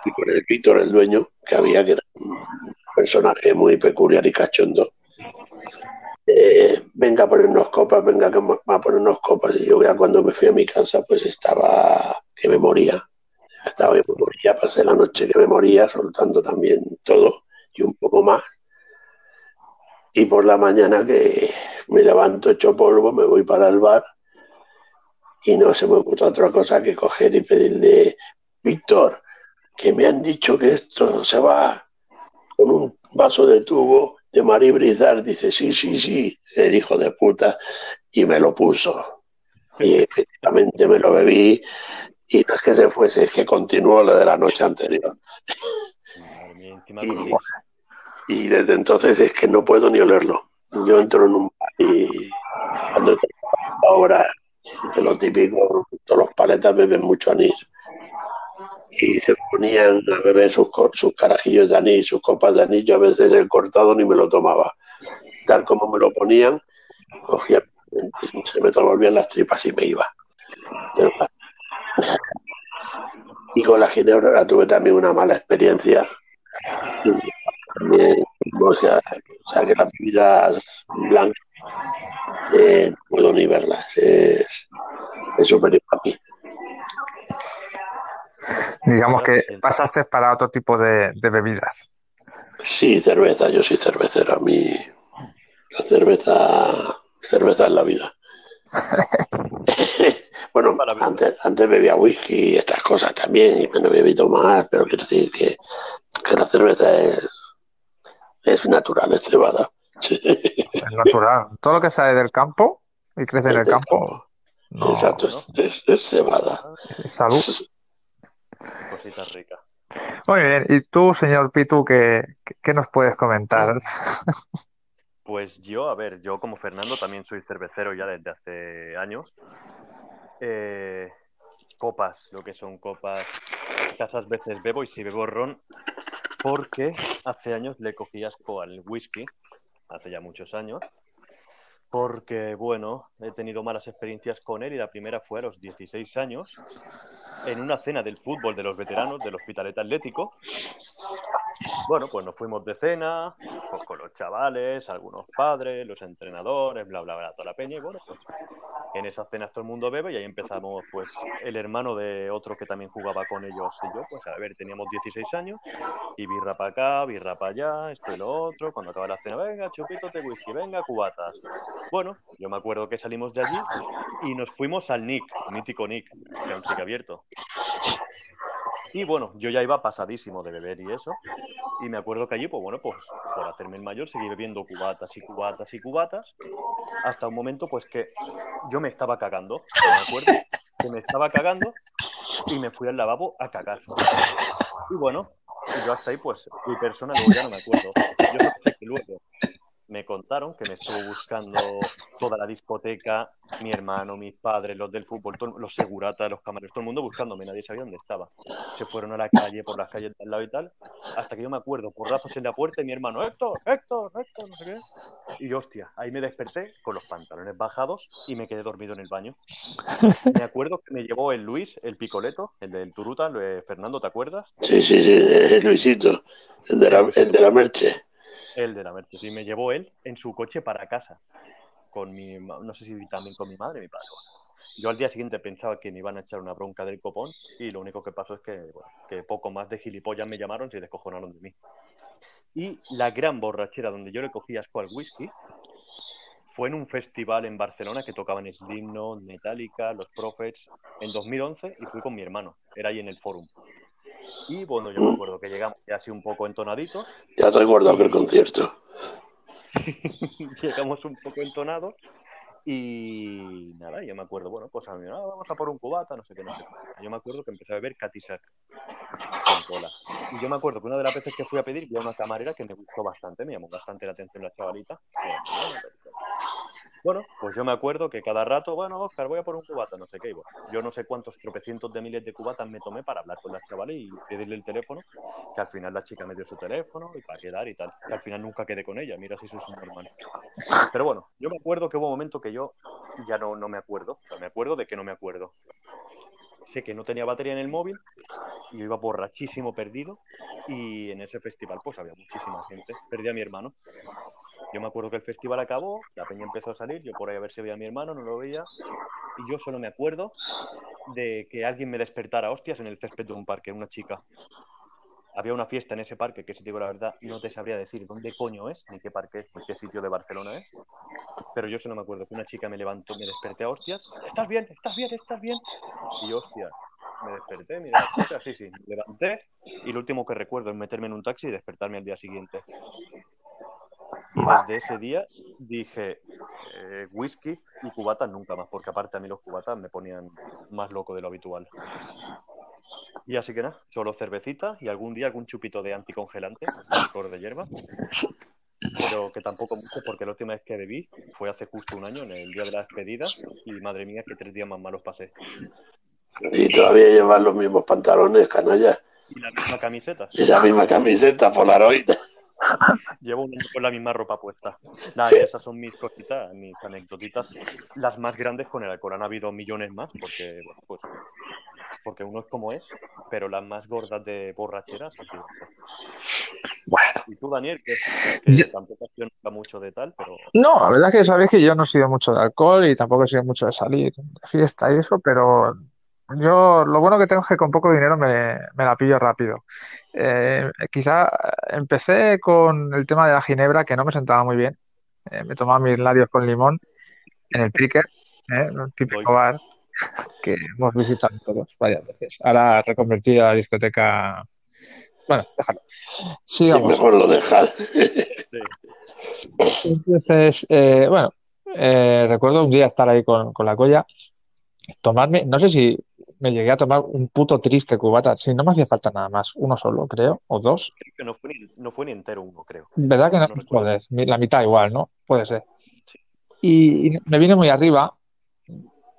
y con el Víctor el dueño que había que era un personaje muy peculiar y cachondo eh, venga a ponernos copas venga a ponernos copas. Y yo ya cuando me fui a mi casa pues estaba que me moría. Estaba que me moría pasé la noche que me moría soltando también todo y un poco más. Y por la mañana que me levanto hecho polvo, me voy para el bar y no se me ocurre otra cosa que coger y pedirle, Víctor, que me han dicho que esto se va con un vaso de tubo de Marí Brizar. Dice, sí, sí, sí, el hijo de puta, y me lo puso. Y efectivamente me lo bebí y no es que se fuese, es que continuó lo de la noche anterior. y, desde entonces es que no puedo ni olerlo. Yo entro en un bar y cuando ahora, de lo típico, todos los paletas beben mucho anís. Y se ponían a beber sus, sus carajillos de anís, sus copas de anís. Yo a veces el cortado ni me lo tomaba. Tal como me lo ponían, cogía, se me volvían las tripas y me iba. Y con la ginebra tuve también una mala experiencia. o, sea, que las bebidas blancas eh, no puedo ni verlas. Es, es superior a mí. Digamos que pasaste para otro tipo de, de bebidas. Sí, cerveza, yo soy cervecero. A mí la cerveza, cerveza es la vida. Bueno, antes, antes bebía whisky y estas cosas también, y me he bebido más, pero quiero decir que, la cerveza es, es natural, es cebada. Es natural. Todo lo que sale del campo y crece en el campo. Exacto, Es, cebada. Salud. Cosita rica. Muy bien. ¿Y tú, señor Pitu, qué, qué nos puedes comentar? Pues yo, a ver, yo como Fernando también soy cervecero ya desde hace años. Eh, copas, lo que son copas, escasas veces bebo y si bebo ron, porque hace años le cogí asco al whisky, hace ya muchos años, porque, bueno, he tenido malas experiencias con él y la primera fue a los 16 años, en una cena del fútbol de los veteranos del Hospitalet Atlético. Bueno, pues nos fuimos de cena, pues con los chavales, algunos padres, los entrenadores, bla, bla, bla, toda la peña. Y bueno, pues en esas cenas todo el mundo bebe y ahí empezamos, pues el hermano de otro que también jugaba con ellos y yo, pues a ver, teníamos 16 años y birra para acá, birra para allá, esto y lo otro. Cuando acaba la cena, venga, chupito de whisky, venga, cubatas. Bueno, yo me acuerdo que salimos de allí y nos fuimos al Nick, mítico Nick, que un chico abierto. Y bueno, yo ya iba pasadísimo de beber y eso. Y me acuerdo que allí, pues bueno, pues por hacerme el mayor, seguí bebiendo cubatas y cubatas y cubatas. Hasta un momento, pues que yo me estaba cagando. Me acuerdo que me estaba cagando y me fui al lavabo a cagar. Y bueno, yo hasta ahí, pues mi persona luego ya no me acuerdo. Yo sé que luego me contaron que me estuvo buscando toda la discoteca, mi hermano, mis padres, los del fútbol, los seguratas, los camareros, todo el mundo buscándome, nadie sabía dónde estaba. Se fueron a la calle, por las calles de al lado y tal, hasta que yo me acuerdo, porrazos en la puerta y mi hermano, Héctor, Héctor, Héctor, no sé qué. Y hostia, ahí me desperté con los pantalones bajados y me quedé dormido en el baño. Me acuerdo que me llevó el Luis, el picoleto, el del Turuta, Fernando, ¿te acuerdas? Sí, sí, sí, el Luisito, el de la, el de la Merche. El de la Merche, sí, me llevó él en su coche para casa. Con mi, no sé si también con mi madre y mi padre. Yo al día siguiente pensaba que me iban a echar una bronca del copón y lo único que pasó es que, que poco más de gilipollas me llamaron y se descojonaron de mí. Y la gran borrachera donde yo le cogí asco al whisky fue en un festival en Barcelona que tocaban Slipknot, Metallica, Los Prophets en 2011 y fui con mi hermano. Era ahí en el Forum. Y bueno, yo me acuerdo que llegamos ya así un poco entonaditos. Ya te acuerdo que el concierto. llegamos un poco entonados y nada, yo me acuerdo, bueno, pues a mí, ah, vamos a por un cubata, no sé qué, no sé qué. Yo me acuerdo que empecé a beber Catisac con cola. Y yo me acuerdo que una de las veces que fui a pedir, vi a una camarera que me gustó bastante, me llamó bastante la atención la chavalita. Bueno, pues yo me acuerdo que cada rato, bueno, Oscar, voy a por un cubata, no sé qué. Bueno, yo no sé cuántos tropecientos de miles de cubatas me tomé para hablar con la chaval y pedirle el teléfono, que al final la chica me dio su teléfono y para quedar y tal. Que al final nunca quedé con ella, mira si soy su hermano. Pero bueno, yo me acuerdo que hubo un momento que yo ya no, no me acuerdo, me acuerdo de que no me acuerdo. Sé que no tenía batería en el móvil, y iba borrachísimo perdido y en ese festival pues había muchísima gente. Perdí a mi hermano. Yo me acuerdo que el festival acabó, la peña empezó a salir, yo por ahí a ver si veía a mi hermano, no lo veía, y yo solo me acuerdo de que alguien me despertara hostias en el césped de un parque, una chica. había una fiesta en ese parque que, si te digo la verdad, no te sabría decir dónde coño es, ni qué parque es, ni qué sitio de Barcelona es. Pero yo eso no me acuerdo, que una chica me levantó, me desperté a hostias. ¿Estás bien? ¿Estás bien? ¿Estás bien? Y hostia, me desperté, mira, sí, sí, me levanté y lo último que recuerdo es meterme en un taxi y despertarme al día siguiente. Y desde ese día dije eh, whisky y cubatas nunca más, porque aparte a mí los cubatas me ponían más loco de lo habitual. Y así que nada, solo cervecita y algún día algún chupito de anticongelante, licor de hierba. Pero que tampoco mucho, porque la última vez que bebí fue hace justo un año, en el día de la despedida, y madre mía, que tres días más malos pasé. Y todavía llevan los mismos pantalones, canalla. Y la misma camiseta. Y la misma camiseta, Polaroid. Llevo un año con la misma ropa puesta. Nada, esas son mis cositas, mis anécdotitas. Las más grandes con el alcohol. Han habido millones más, porque, bueno, pues, porque uno es como es, pero las más gordas de borracheras han sido. Bueno. Y tú, Daniel, que, que Yo- tampoco has sido mucho de tal, pero No, la verdad es que sabéis que yo no he sido mucho de alcohol y tampoco he sido mucho de salir de fiesta y eso, pero yo lo bueno que tengo es que con poco dinero me, me la pillo rápido. Eh, quizá empecé con el tema de la ginebra, que no me sentaba muy bien. Eh, me tomaba mis labios con limón en el Tricker, ¿eh? un típico bar que hemos visitado todos varias veces. Ahora reconvertido a la discoteca. Bueno, déjalo. Sí, Sigamos. mejor lo dejar. Entonces, eh, bueno, eh, recuerdo un día estar ahí con, con la colla, tomarme, no sé si me llegué a tomar un puto triste cubata, si no me hacía falta nada más, uno solo, creo, o dos. creo que no fue ni, no fue ni entero uno, creo. ¿Verdad que no? No. Joder, la mitad igual, ¿no? Puede ser. Sí. Y, y me vine muy arriba,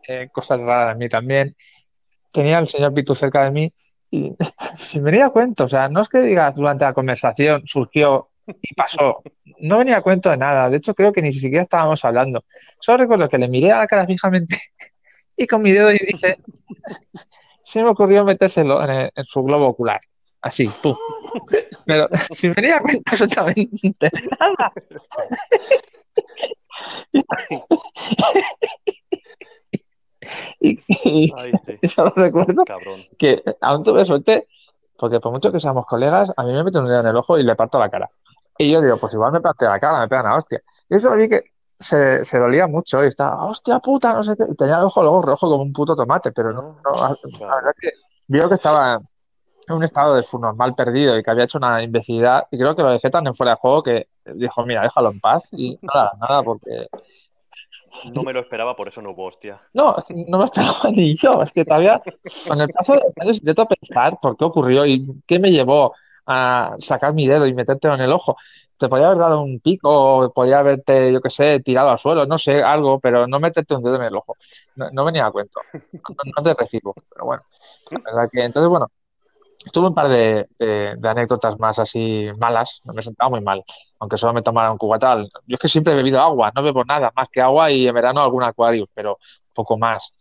eh, cosas raras de mí también. Tenía al señor Pitu cerca de mí y sin venir a cuento, o sea, no es que digas durante la conversación surgió y pasó, no venía a cuento de nada, de hecho creo que ni siquiera estábamos hablando. Solo recuerdo que le miré a la cara fijamente y con mi dedo índice se me ocurrió metérselo en, el- en su globo ocular, así, pum. Pero sin venir a cuento absolutamente nada. Y, y- Ay, sí. y solo recuerdo Cabrón. que aún tuve suerte, porque por mucho que seamos colegas, a mí me meten un dedo en el ojo y le parto la cara. Y yo digo, pues igual me parte la cara, me pegan a hostia. Y eso vi que se, se dolía mucho y estaba, hostia puta, no sé qué. Y tenía el ojo luego rojo como un puto tomate, pero no, no, la verdad que vio que estaba en un estado de su normal perdido y que había hecho una imbecilidad. Y creo que lo dejé tan en fuera de juego que dijo, mira, déjalo en paz y nada, nada, porque No me lo esperaba, por eso no hubo hostia. No, es que no me esperaba ni yo. Es que todavía, con el paso de intento pensar por qué ocurrió y qué me llevó a sacar mi dedo y metértelo en el ojo. Te podía haber dado un pico, o podía haberte, yo qué sé, tirado al suelo, no sé, algo, pero no meterte un dedo en el ojo. No, venía a cuento. No, te recibo, pero bueno. Entonces, bueno, tuve un par de, anécdotas más así malas. Me sentaba muy mal, aunque solo me tomara un cubatal. Yo es que siempre he bebido agua, no bebo nada más que agua y en verano algún Aquarius, pero poco más.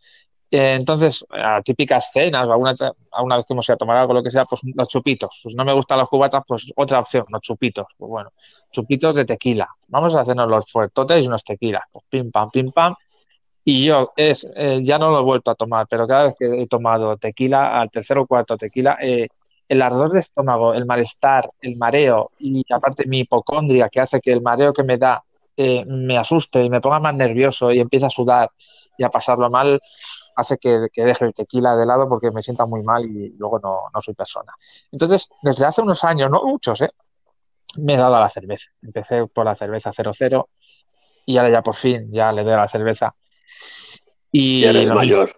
Eh, entonces, a típicas cenas o alguna, vez que hemos ido a tomar algo, lo que sea, pues los chupitos. Pues no me gustan los cubatas, pues otra opción, los chupitos. Pues bueno, chupitos de tequila. Vamos a hacernos los fuertotes y unos tequilas. Pues pim, pam, pim, pam. Y yo es, eh, ya no lo he vuelto a tomar, pero cada vez que he tomado tequila, al tercer o cuarto tequila, eh, el ardor de estómago, el malestar, el mareo y aparte mi hipocondria que hace que el mareo que me da eh, me asuste y me ponga más nervioso y empiece a sudar y a pasarlo mal, hace que, que deje el tequila de lado porque me sienta muy mal y luego no, no soy persona. Entonces, desde hace unos años, no muchos, ¿eh? me he dado a la cerveza. Empecé por la cerveza 00 y ahora ya por fin ya le doy a la cerveza. Y Ya eres lo mayor.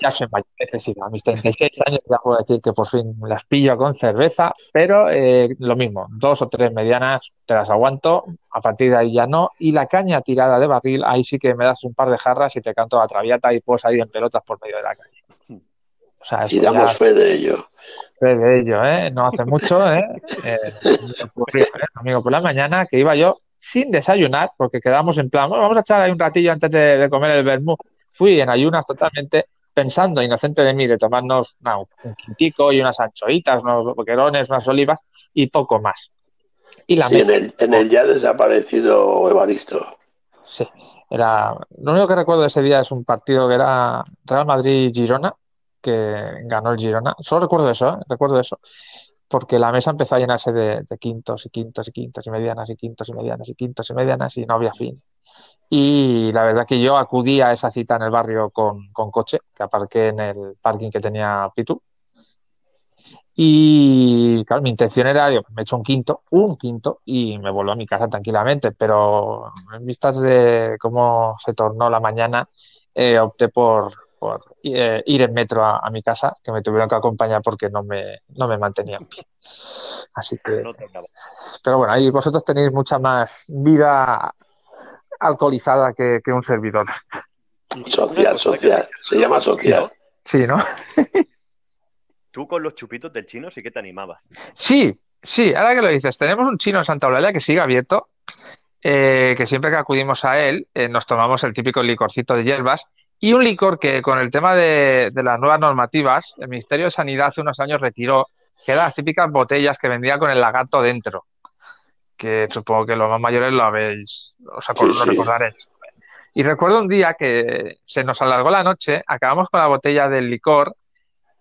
ya soy mayor, he crecido. A mis 36 años ya puedo decir que por fin las pillo con cerveza, pero eh, lo mismo, dos o tres medianas te las aguanto, a partir de ahí ya no. Y la caña tirada de barril, ahí sí que me das un par de jarras y te canto la traviata y puedo salir en pelotas por medio de la calle. O sea, Y ya damos fe de ello. fe de ello, ¿eh? No hace mucho, ¿eh? Eh, me ocurrió, ¿eh? Domingo por la mañana, que iba yo sin desayunar, porque quedamos en plan, bueno, vamos a echar ahí un ratillo antes de, de comer el vermú. Fui en ayunas totalmente, pensando, inocente de mí, de tomarnos un quintico y unas anchoitas, unos boquerones, unas olivas y poco más. Y la Sí, en mesa, el, en el ya desaparecido Evaristo. sí, era... Lo único que recuerdo de ese día es un partido que era Real Madrid-Girona, que ganó el Girona. Solo recuerdo eso, ¿eh? Recuerdo eso. porque la mesa empezó a llenarse de, de quintos y quintos y quintos y medianas y quintos y medianas y quintos y medianas y no había fin. Y la verdad que yo acudí a esa cita en el barrio con, con coche, que aparqué en el parking que tenía Pitu. Y claro, mi intención era, digo, me echo un quinto, un quinto, y me vuelvo a mi casa tranquilamente, pero en vistas de cómo se tornó la mañana, eh, opté por, por eh, ir en metro a, a mi casa, que me tuvieron que acompañar porque no me, no me mantenía en pie. Así que, No pero bueno, ahí vosotros tenéis mucha más vida alcoholizada que, que un servidor. Social, social. Se llama social. Sí, ¿no? Tú con los chupitos del chino sí que te animabas. Sí, sí, ahora que lo dices, tenemos un chino en Santa Eulalia que sigue abierto, eh, que siempre que acudimos a él eh, nos tomamos el típico licorcito de hierbas y un licor que con el tema de, de las nuevas normativas, el Ministerio de Sanidad hace unos años retiró, que eran las típicas botellas que vendía con el lagarto dentro, que supongo que los más mayores lo habéis, o sea, Sí, lo sí. recordaréis. Y recuerdo un día que se nos alargó la noche, acabamos con la botella del licor,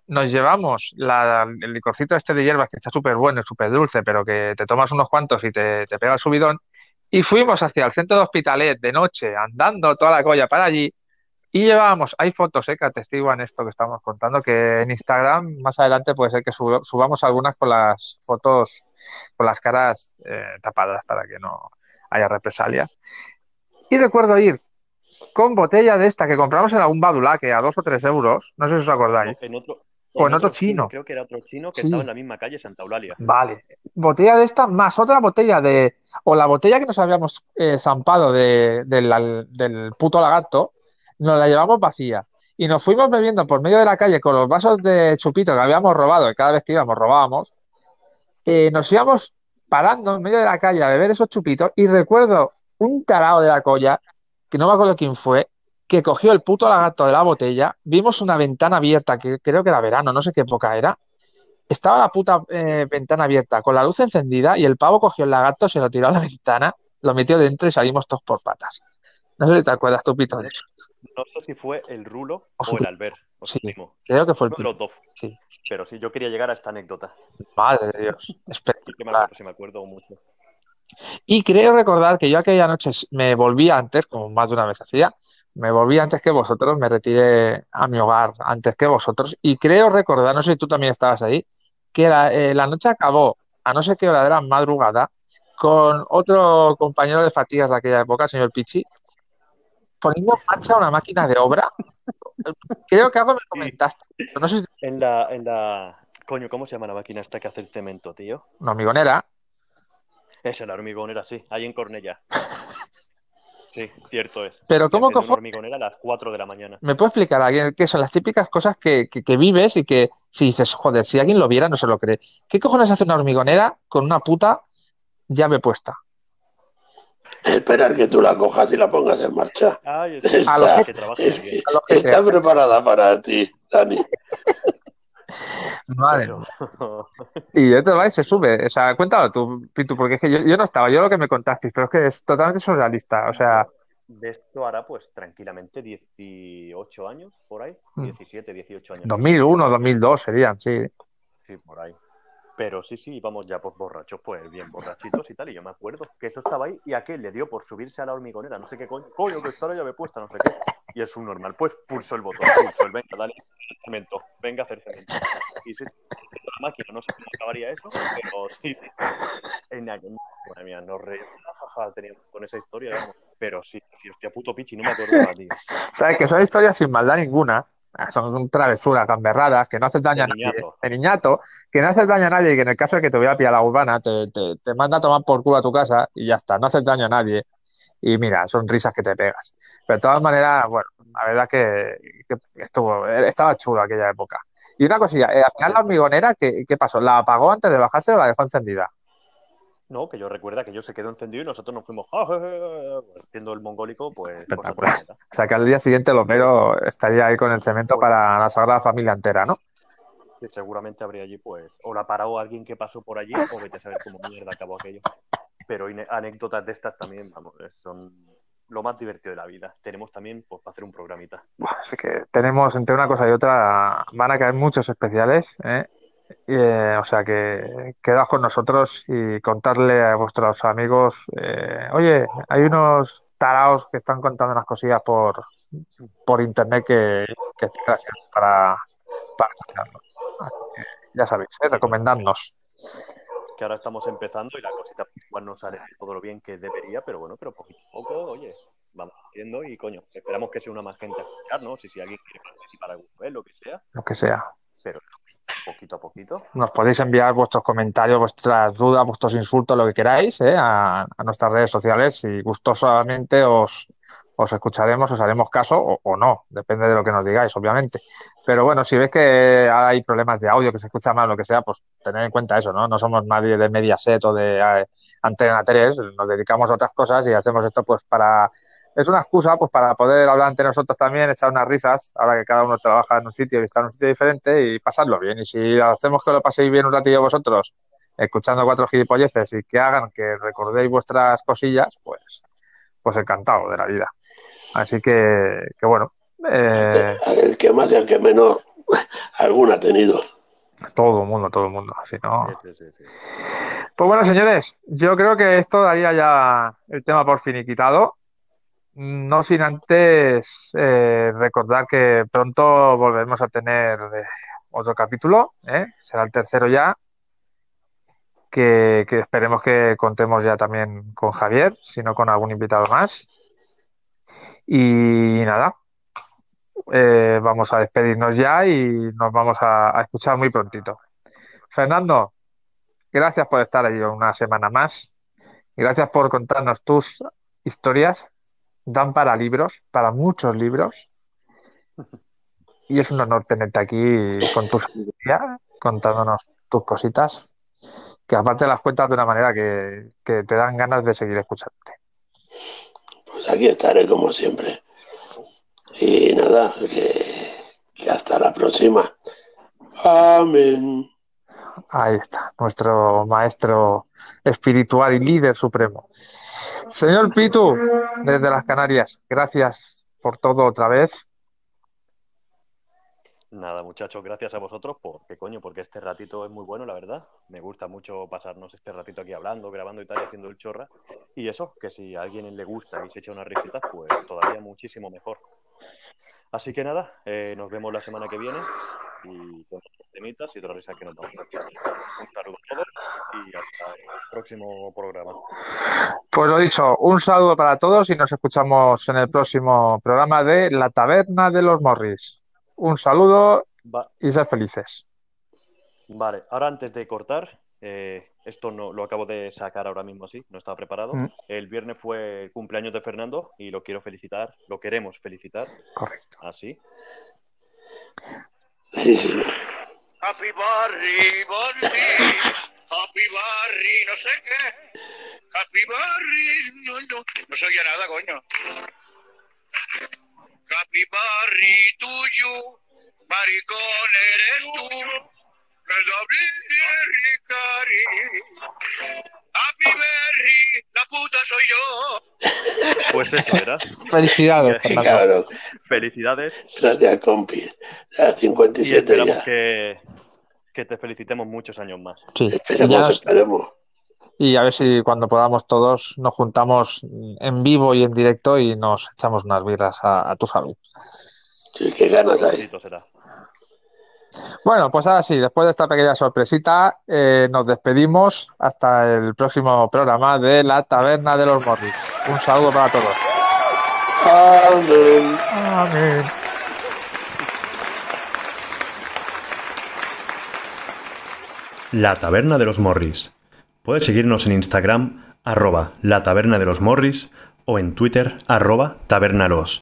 nos llevamos la- el licorcito este de hierbas que está súper bueno y súper dulce, pero que te tomas unos cuantos y te, te pega el subidón, y fuimos hacia el centro de Hospitalet de noche, andando toda la colla para allí, y llevábamos, hay fotos eh, que atestiguan esto que estamos contando, que en Instagram más adelante puede ser que subamos algunas con las fotos, con las caras eh, tapadas para que no haya represalias. Y recuerdo ir con botella de esta que compramos en algún badulaque a dos o tres euros, no sé si os acordáis. En otro, O en otro chino. Creo que era otro chino que Sí. estaba en la misma calle, Santa Eulalia. Vale. Botella de esta más otra botella de. O la botella que nos habíamos eh, zampado de- del puto lagarto, nos la llevamos vacía. Y nos fuimos bebiendo por medio de la calle con los vasos de chupito que habíamos robado, y cada vez que íbamos robábamos. Eh, nos íbamos parando en medio de la calle a beber esos chupitos. Y recuerdo un tarao de la colla, que no me acuerdo quién fue, que cogió el puto lagarto de la botella. Vimos una ventana abierta, que creo que era verano, no sé qué época era. Estaba la puta eh, ventana abierta con la luz encendida y el pavo cogió el lagarto, se lo tiró a la ventana, lo metió dentro y salimos todos por patas. No sé si te acuerdas tú, Pito, de eso. No sé si fue el Rulo O o el Albert, o Sí. primo. Creo que fue el Uno de primo. los dos. Sí. Pero sí, yo quería llegar a esta anécdota. Madre de Dios. Espectacular. sí me acuerdo mucho. Y creo recordar que yo aquella noche me volví antes, como más de una vez hacía, me volví antes que vosotros, me retiré a mi hogar antes que vosotros. Y creo recordar, no sé si tú también estabas ahí, que la, eh, la noche acabó a no sé qué hora era madrugada con otro compañero de fatigas de aquella época, el señor Pichi, poniendo en marcha una máquina de obra. Creo que algo me comentaste, pero no sé si En la, en la. Coño, ¿cómo se llama la máquina esta que hace el cemento, tío? una hormigonera. Esa, la hormigonera, sí, ahí en Cornella. Sí, cierto es. Pero ¿cómo cojo- hormigonera a las 4 de la mañana. ¿Me puede explicar alguien qué son las típicas cosas que, que- que vives y que si dices, joder, si alguien lo viera no se lo cree? ¿Qué cojones hace una hormigonera con una puta llave puesta? Esperar que tú la cojas y la pongas en marcha. Ay, es Está- A lo que es bien. A lo que Está preparada para ti, Dani. Madre Pero- Y de vais se sube. O sea, cuéntalo tú, Pitu, porque es que yo, yo no estaba, yo lo que me contasteis, pero es que es totalmente surrealista. O sea, De esto hará pues tranquilamente 18 años, por ahí. Mm. 17, 18 años. 2001, 2002 serían, sí. Sí, por ahí. Pero sí, sí, íbamos ya pues borrachos, pues bien borrachitos y tal. Y yo me acuerdo que eso estaba ahí y aquel le dio por subirse a la hormigonera, no sé qué coño, coño, que está la llave puesta, no sé qué. Y es un normal, pues pulsó el botón, pulsó el venga, dale, cemento, venga a hacer cemento. Y sí, la máquina, no sé cómo acabaría eso, pero sí. En aquel, madre mía, nos reímos, jaja, teníamos con esa historia, vamos. Pero sí, sí, hostia, puto pichi, no me acordaba, tío. Sabes que son historias sin maldad ninguna. Son travesuras, gamberradas, que no hacen daño a nadie. De niñato, que no haces daño a nadie y que en el caso de que te voy a pillar la urbana, te, te, te manda a tomar por culo a tu casa y ya está, no haces daño a nadie. Y mira, son risas que te pegas. Pero de todas maneras, bueno, la verdad que, que estuvo, estaba chulo aquella época. Y una cosilla, eh, al final la hormigonera, ¿qué, qué pasó? ¿La apagó antes de bajarse o la dejó encendida? No, que yo recuerda que yo se quedó encendido y nosotros nos fuimos haciendo el mongólico, pues. Espectacular. O sea que al día siguiente el Homero estaría ahí con el cemento para la Sagrada Familia entera, ¿no? Que seguramente habría allí, pues, o la paró alguien que pasó por allí, o vete a saber cómo mierda acabó aquello. Pero anécdotas de estas también, vamos, son lo más divertido de la vida. Tenemos también, pues, para hacer un programita. Así que tenemos entre una cosa y otra, van a caer muchos especiales, ¿eh? Eh, o sea que quedaos con nosotros y contarle a vuestros amigos, eh, oye, hay unos taraos que están contando unas cosillas por, por internet que, que están graciosos para, para escucharlo. Así que ya sabéis, ¿eh? recomendadnos. Que ahora estamos empezando y la cosita igual no sale todo lo bien que debería, pero bueno, pero poquito a poco, oye, vamos haciendo y coño, esperamos que sea una más gente a escucharnos y si alguien quiere participar alguna vez, lo que sea, Lo que sea. Pero poquito a poquito. Nos podéis enviar vuestros comentarios, vuestras dudas, vuestros insultos, lo que queráis, ¿eh? a, nuestras redes sociales y gustosamente os, os escucharemos, os haremos caso o, o no, depende de lo que nos digáis, obviamente. Pero bueno, si ves que hay problemas de audio, que se escucha mal, lo que sea, pues tened en cuenta eso, ¿no? No somos nadie de Mediaset o de eh, Antena 3, nos dedicamos a otras cosas y hacemos esto pues para... Es una excusa pues para poder hablar entre nosotros también, echar unas risas, ahora que cada uno trabaja en un sitio y está en un sitio diferente y pasarlo bien. Y si hacemos que lo paséis bien un ratillo vosotros, escuchando cuatro gilipolleces y que hagan que recordéis vuestras cosillas, pues, pues encantado de la vida. Así que, que bueno, eh, El que más y el que menos, alguna ha tenido. todo el mundo, todo el mundo. Si no... Sí, sí, sí, sí. Pues bueno, señores, yo creo que esto daría ya el tema por finiquitado. No sin antes eh, recordar que pronto volveremos a tener eh, otro capítulo, ¿eh? Será el tercero ya, que, esperemos que contemos ya también con Javier, si no con algún invitado más. Y nada, eh, vamos a despedirnos ya y nos vamos a, a escuchar muy prontito. Fernando, gracias por estar ahí una semana más. Gracias por contarnos tus historias. Dan para libros, para muchos libros. Y es un honor tenerte aquí con tu sabiduría, contándonos tus cositas, que aparte las cuentas de una manera que, que te dan ganas de seguir escuchándote. Pues aquí estaré como siempre. Y nada, que, que hasta la próxima. Amén. Ahí está, nuestro maestro espiritual y líder supremo. Señor Pitu, desde las Canarias, gracias por todo otra vez. Nada, muchachos, gracias a vosotros porque coño, porque este ratito es muy bueno, la verdad. Me gusta mucho pasarnos este ratito aquí hablando, grabando y tal, y haciendo el chorra. Y eso, que si a alguien le gusta y se echa unas risitas, pues todavía muchísimo mejor. Así que nada, eh, nos vemos la semana que viene temitas y otras risas que nos vamos a echar. Un saludo a todos y hasta el próximo programa. Pues lo dicho, un saludo para todos y nos escuchamos en el próximo programa de La Taberna de los Morris. Un saludo Va- y sed felices. Vale, ahora antes de cortar, eh, esto no lo acabo de sacar ahora mismo así, no estaba preparado. Mm. El viernes fue el cumpleaños de Fernando y lo quiero felicitar, lo queremos felicitar, Correcto. así. Sí, sí. Happy Barry, Barry, Happy Barry, no sé qué. Happy Barry, no, no, no se oye nada, coño. Happy Barry, tuyo, maricón eres tú. El doble Cari. Happy Berry, la puta soy yo. Pues eso era. Felicidades, Y- Fernando. Claro. Felicidades Gracias, compi. Y 57 esperamos ya. que, que te felicitemos muchos años más. Sí, Esperemos, ya nos- esperemos. y a ver si cuando podamos todos nos juntamos en vivo y en directo y nos echamos unas birras a, a tu salud. Sí, qué ganas hay. Bueno, pues ahora sí, después de esta pequeña sorpresita, eh, nos despedimos hasta el próximo programa de La Taberna de los Morris. Un saludo para todos. Amén. Amén. La Taberna de los Morris. Puedes seguirnos en Instagram, arroba la taberna de los Morris, o en Twitter, arroba tabernalos.